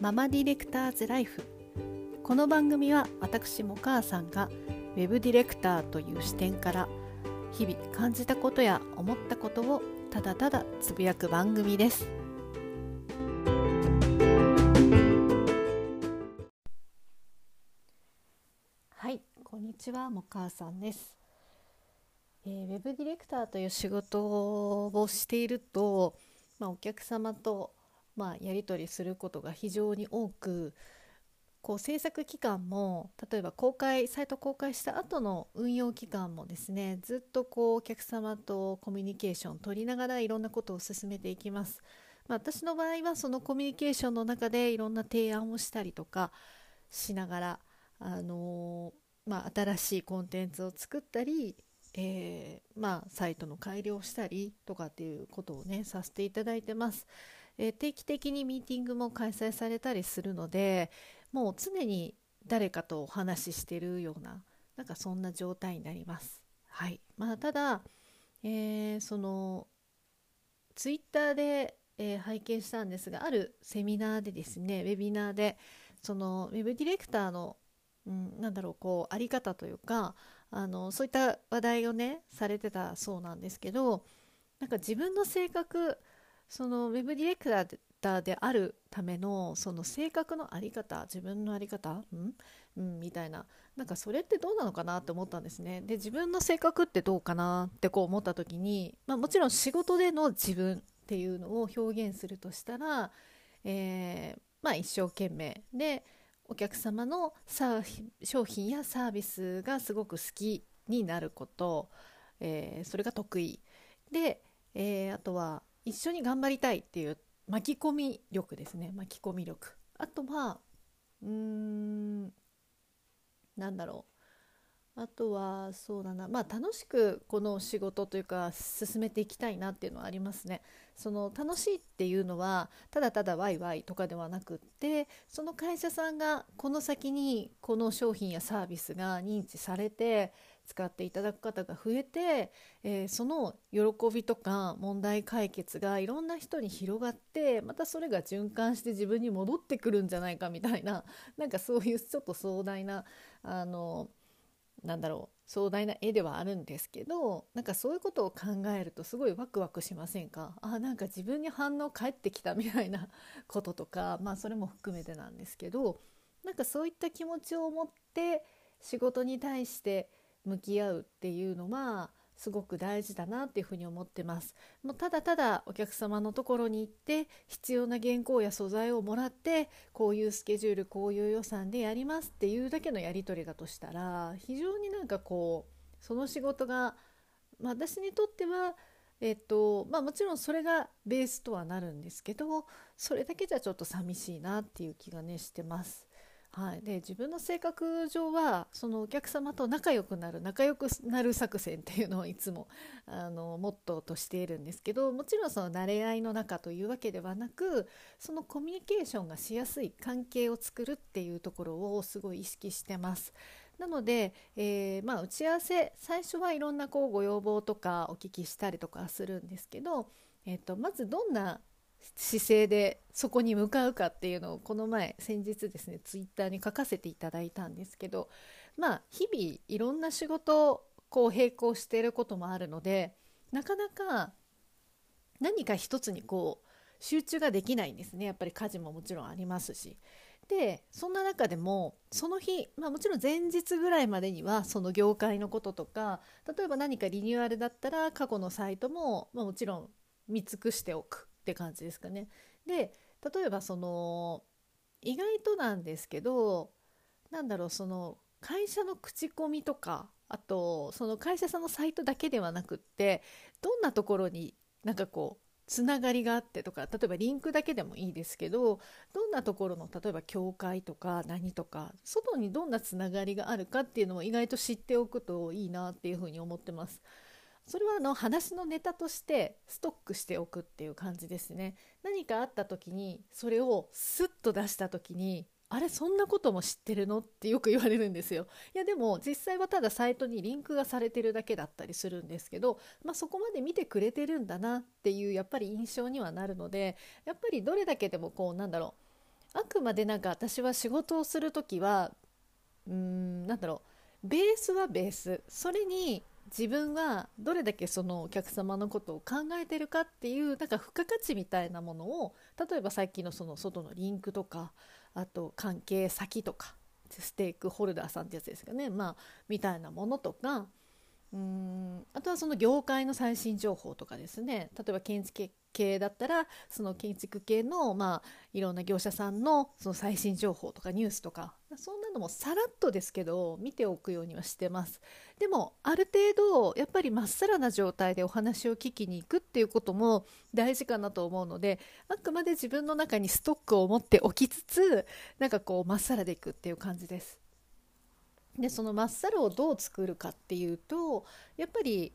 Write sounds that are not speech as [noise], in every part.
ママディレクターズライフ。この番組は私も母さんがウェブディレクターという視点から日々感じたことや思ったことをただただつぶやく番組です。はいこんにちはも母さんです。えー、ウェブディレクターという仕事をしていると、まあ、お客様とまあ、やり取りすることが非常に多くこう制作期間も例えば公開サイト公開した後の運用期間もですねずっとこうお客様とコミュニケーション取りながらいろんなことを進めていきます。まあ、私の場合はそのコミュニケーションの中でいろんな提案をしたりとかしながら、あのー、まあ、新しいコンテンツを作ったり、えー、まあ、サイトの改良をしたりとかっていうことをねさせていただいてます。え定期的にミーティングも開催されたりするのでもう常に誰かとお話ししてるようななんかそんな状態になります。はいまあ、ただ、えー、そのツイッターで、えー、拝見したんですがあるセミナーでですねウェビナーでそのウェブディレクターの、うん、なんだろうこうあり方というかあのそういった話題をねされてたそうなんですけどなんか自分の性格そのウェブディレクターであるためのその性格の在り方自分の在り方ん、うん、みたいななんかそれってどうなのかなって思ったんですね。で自分の性格ってどうかなってこう思った時に、まあ、もちろん仕事での自分っていうのを表現するとしたら、えー、まあ、一生懸命でお客様の商品やサービスがすごく好きになること、えー、それが得意。で、えー、あとは一緒に頑張りたいっていう巻き込み力ですね。巻き込み力。あとはうーんなんだろう。あとはそうだな。まあ楽しくこの仕事というか進めていきたいなっていうのはありますね。その楽しいっていうのはただただワイワイとかではなくってその会社さんがこの先にこの商品やサービスが認知されて使っていただく方が増えて、えー、その喜びとか問題解決がいろんな人に広がってまたそれが循環して自分に戻ってくるんじゃないかみたいな [laughs] なんかそういうちょっと壮大なあのなんだろう壮大な絵ではあるんですけどなんかそういうことを考えるとすごいワクワクしませんか？あなんか自分に反応返ってきたみたいな [laughs] こととかまあそれも含めてなんですけどなんかそういった気持ちを持って仕事に対して向き合うっていうのはすごく大事だなっていうふに思ってますもうただただお客様のところに行って必要な原稿や素材をもらってこういうスケジュールこういう予算でやりますっていうだけのやり取りだとしたら非常になんかこうその仕事が、まあ、私にとってはえっとまあ、もちろんそれがベースとはなるんですけどそれだけじゃちょっと寂しいなっていう気がねしてます。はい、で自分の性格上はそのお客様と仲良くなる仲良くなる作戦っていうのをいつも [laughs] あのモットーとしているんですけどもちろんその慣れ合いの中というわけではなくそのコミュニケーションがしやすい関係を作るっていうところをすごい意識してます。なので、えー、まあ、打ち合わせ最初はいろんなこうご要望とかお聞きしたりとかするんですけど、えーとまずどんな姿勢でそこに向かうかっていうのをこの前先日ですねツイッターに書かせていただいたんですけどまあ日々いろんな仕事をこう並行していることもあるのでなかなか何か一つにこう集中ができないんですねやっぱり家事ももちろんありますし。でそんな中でもその日、まあ、もちろん前日ぐらいまでにはその業界のこととか例えば何かリニューアルだったら過去のサイトも、まあ、もちろん見尽くしておくって感じですかね。で例えばその意外となんですけどなんだろうその会社の口コミとかあとその会社さんのサイトだけではなくってどんなところになんかこうつながりがあってとか例えばリンクだけでもいいですけどどんなところの例えば教会とか何とか外にどんなつながりがあるかっていうのも意外と知っておくといいなっていうふうに思ってます。それはあの話のネタとしてストックしておくっていう感じですね何かあった時にそれをスッと出した時にあれそんなことも知ってるのってよく言われるんですよ。いやでも実際はただサイトにリンクがされてるだけだったりするんですけど、まあ、そこまで見てくれてるんだなっていうやっぱり印象にはなるのでやっぱりどれだけでもこうなんだろうあくまでなんか私は仕事をする時はうーんなんだろうベースはベースそれに自分はどれだけそのお客様のことを考えてるかっていうなんか付加価値みたいなものを例えばさっきのその外のリンクとかあと関係先とかステークホルダーさんってやつですかねまあみたいなものとかうーんあとはその業界の最新情報とかですね例えば建築系だったらその建築系の、まあ、いろんな業者さんのその最新情報とかニュースとかそんなのもさらっとですけど見ておくようにはしてます。でもある程度やっぱりまっさらな状態でお話を聞きに行くっていうことも大事かなと思うのであくまで自分の中にストックを持っておきつつなんかこうまっさらでいくっていう感じです。でそのまっさらをどう作るかっていうとやっぱり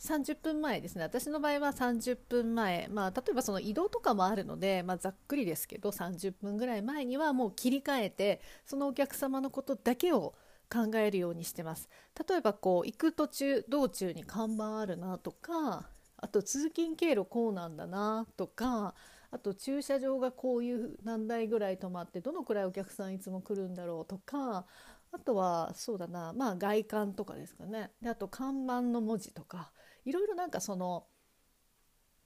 30分前ですね。私の場合は30分前、まあ、例えばその移動とかもあるので、まあ、ざっくりですけど30分ぐらい前にはもう切り替えてそのお客様のことだけを考えるようにしてます。例えばこう行く途中道中に看板あるなとかあと通勤経路こうなんだなとかあと駐車場がこういう何台ぐらい止まってどのくらいお客さんいつも来るんだろうとかあとはそうだなまあ外観とかですかね。であと看板の文字とかいろいろなんかその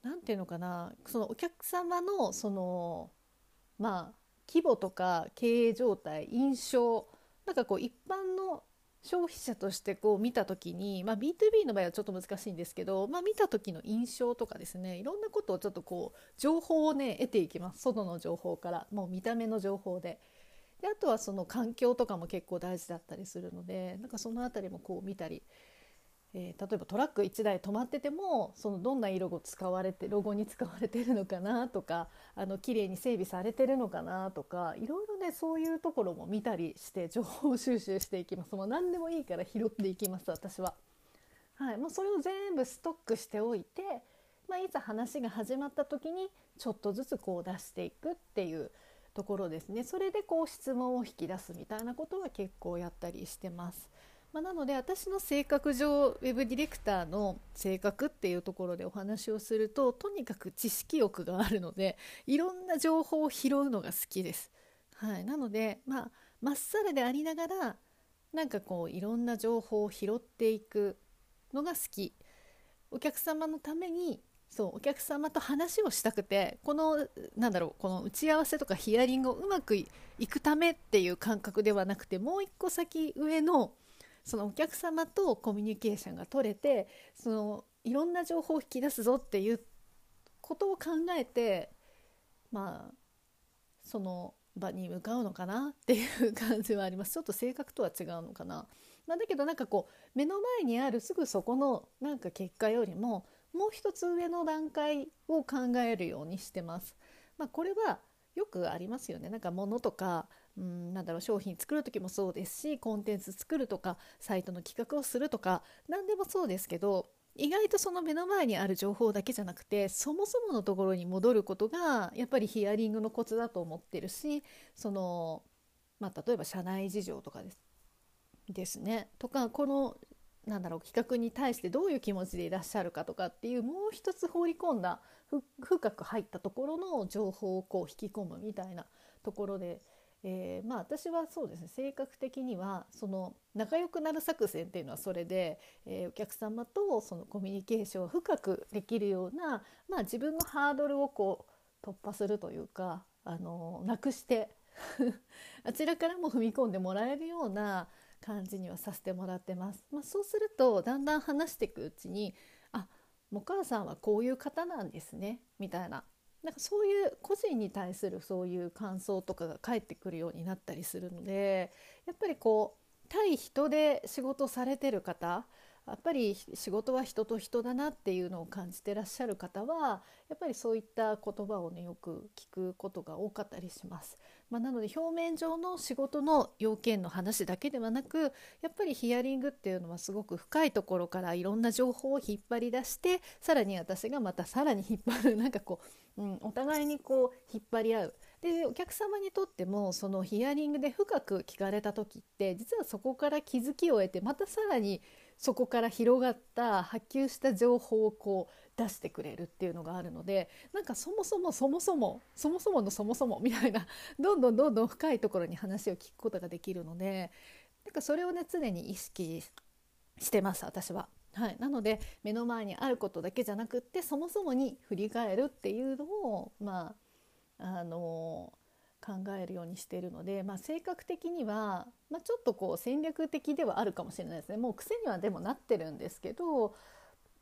何て言うのかなそのお客様のそのまあ規模とか経営状態印象なんかこう一般の消費者としてこう見た時に、まあ、B2B の場合はちょっと難しいんですけど、まあ、見た時の印象とかですねいろんなことをちょっとこう情報をね得ていきます外の情報からもう見た目の情報で。であとはその環境とかも結構大事だったりするのでなんかその辺りもこう見たりえー、例えばトラック1台止まっててもそのどんな色が使われてロゴに使われてるのかなとか [laughs] あの綺麗に整備されてるのかなとかいろいろねそういうところも見たりして情報収集していきますもう何でもいいから拾っていきます私は。はい、もうそれを全部ストックしておいて、まあ、いざ話が始まった時にちょっとずつこう出していくっていうところですねそれでこう質問を引き出すみたいなことは結構やったりしてます。まあ、なので私の性格上ウェブディレクターの性格っていうところでお話をするととにかく知識欲があるのでいろんな情報を拾うのが好きです。はい、なのでまあまっさらでありながらなんかこういろんな情報を拾っていくのが好きお客様のためにそうお客様と話をしたくてこのなんだろうこの打ち合わせとかヒアリングをうまくいくためっていう感覚ではなくてもう一個先上のそのお客様とコミュニケーションが取れてそのいろんな情報を引き出すぞっていうことを考えてまあその場に向かうのかなっていう感じはありますちょっと性格とは違うのかな。まあ、だけどなんかこう目の前にあるすぐそこのなんか結果よりももう一つ上の段階を考えるようにしてます。まあ、これはよくありますよねなんか物とかうんなんだろう商品作る時もそうですしコンテンツ作るとかサイトの企画をするとか何でもそうですけど意外とその目の前にある情報だけじゃなくてそもそものところに戻ることがやっぱりヒアリングのコツだと思ってるしその、まあ、例えば社内事情とかですですね。とかこのなんだろう企画に対してどういう気持ちでいらっしゃるかとかっていうもう一つ放り込んだ深く入ったところの情報をこう引き込むみたいなところでえー、まあ私はそうですね性格的にはその仲良くなる作戦っていうのはそれで、えー、お客様とそのコミュニケーションを深くできるような、まあ、自分のハードルをこう突破するというか、あのなくして [laughs] あちらからも踏み込んでもらえるような感じにはさせてもらってます。まあ、そうするとだんだん話していくうちにあお母さんはこういう方なんですねみたいななんかそういう個人に対するそういう感想とかが返ってくるようになったりするのでやっぱりこう対人で仕事されてる方やっぱり仕事は人と人だなっていうのを感じてらっしゃる方はやっぱりそういった言葉をねよく聞くことが多かったりします。まあ、なので表面上の仕事の要件の話だけではなくやっぱりヒアリングっていうのはすごく深いところからいろんな情報を引っ張り出してさらに私がまたさらに引っ張る [laughs] なんかこう、うん、お互いにこう引っ張り合う。でお客様にとってもそのヒアリングで深く聞かれた時って実はそこから気づきを得てまたさらにそこから広がった波及した情報をこう出してくれるっていうのがあるのでなんかそもそもそもそもそもそものそもそもみたいな [laughs] どんどんどんどん深いところに話を聞くことができるのでなんかそれをね常に意識してます私は。はい、なので目の前にあることだけじゃなくってそもそもに振り返るっていうのをまああの考えるようにしているので、まあ、性格的には、まあ、ちょっとこう戦略的ではあるかもしれないですね。もう癖にはでもなってるんですけど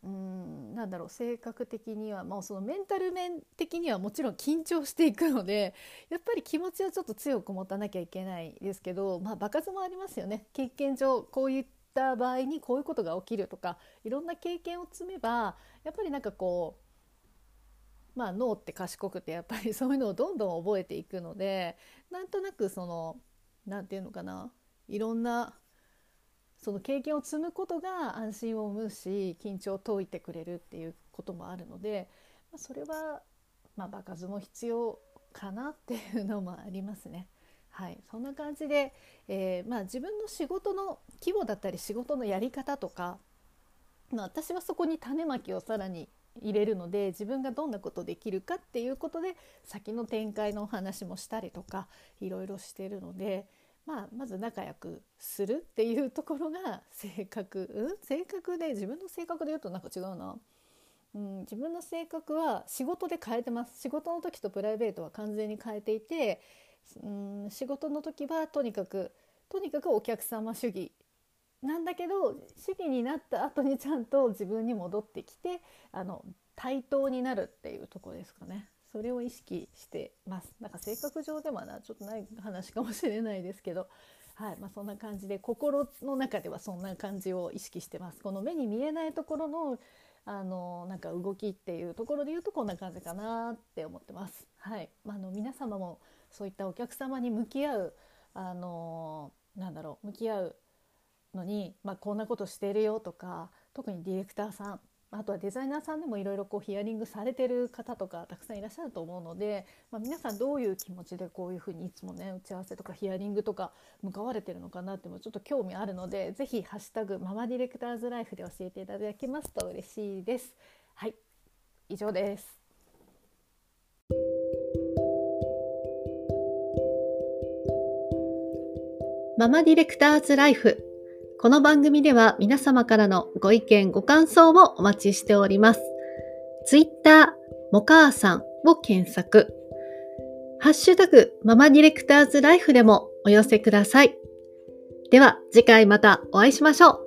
うんなんだろう性格的には、まあ、そのメンタル面的にはもちろん緊張していくのでやっぱり気持ちをちょっと強く持たなきゃいけないですけど、まあ、場数もありますよね。経験上こういった場合にこういうことが起きるとかいろんな経験を積めばやっぱりなんかこうまあ脳って賢くてやっぱりそういうのをどんどん覚えていくのでなんとなくその何て言うのかないろんなその経験を積むことが安心を生むし緊張を解いてくれるっていうこともあるので、まあ、それはまあ場数も必要かなっていうのもありますね。はい、そんな感じで、えー、まあ、自分の仕事の規模だったり仕事のやり方とか、まあ、私はそこに種まきをさらに入れるので自分がどんなことできるかっていうことで先の展開のお話もしたりとかいろいろしてるので、まあ、まず仲良くするっていうところが性格、うん、性格で自分の性格で言うとなんか違うな、うん、自分の性格は仕事で変えてます。仕事の時とプライベートは完全に変えていて、うん、仕事の時はとにかくとにかくお客様主義なんだけど主義になった後にちゃんと自分に戻ってきてあの対等になるっていうとこですかね。それを意識してます。なんか性格上ではなちょっとない話かもしれないですけど。はい。まあ、そんな感じで心の中ではそんな感じを意識してます。この目に見えないところのあのなんか動きっていうところで言うとこんな感じかなって思ってます。はい、まあ、あの皆様もそういったお客様に向き合うあのなんだろう向き合うのに、まあ、こんなことしてるよとか特にディレクターさんあとはデザイナーさんでもいろいろヒアリングされてる方とかたくさんいらっしゃると思うので、まあ、皆さんどういう気持ちでこういうふうにいつもね打ち合わせとかヒアリングとか向かわれてるのかなってもちょっと興味あるので是非ハッシュタグママディレクターズライフ」で教えていただけますと嬉しいです。はい以上ですママディレクターズライフこの番組では皆様からのご意見、ご感想をお待ちしております。ツイッター、もかあさんを検索。ハッシュタグ、ママディレクターズライフでもお寄せください。では次回またお会いしましょう。